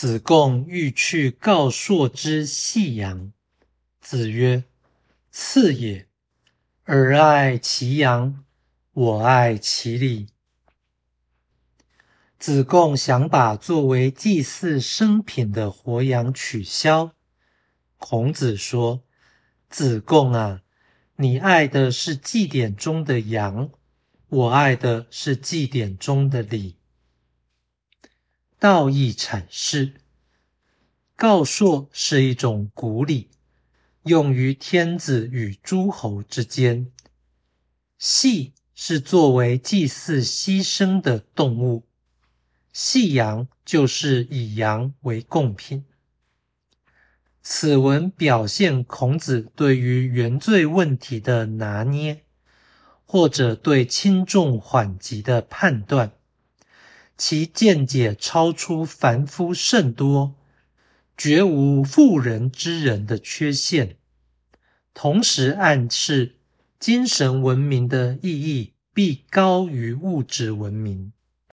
子贡欲去告朔之细阳。子曰：“次也。尔爱其阳，我爱其礼。”子贡想把作为祭祀生品的活羊取消。孔子说：“子贡啊，你爱的是祭典中的羊，我爱的是祭典中的礼。”道义阐释：告朔是一种古礼，用于天子与诸侯之间。系是作为祭祀牺牲的动物。戏羊就是以羊为贡品。此文表现孔子对于原罪问题的拿捏，或者对轻重缓急的判断，其见解超出凡夫甚多，绝无妇人之仁的缺陷，同时暗示精神文明的意义必高于物质文明。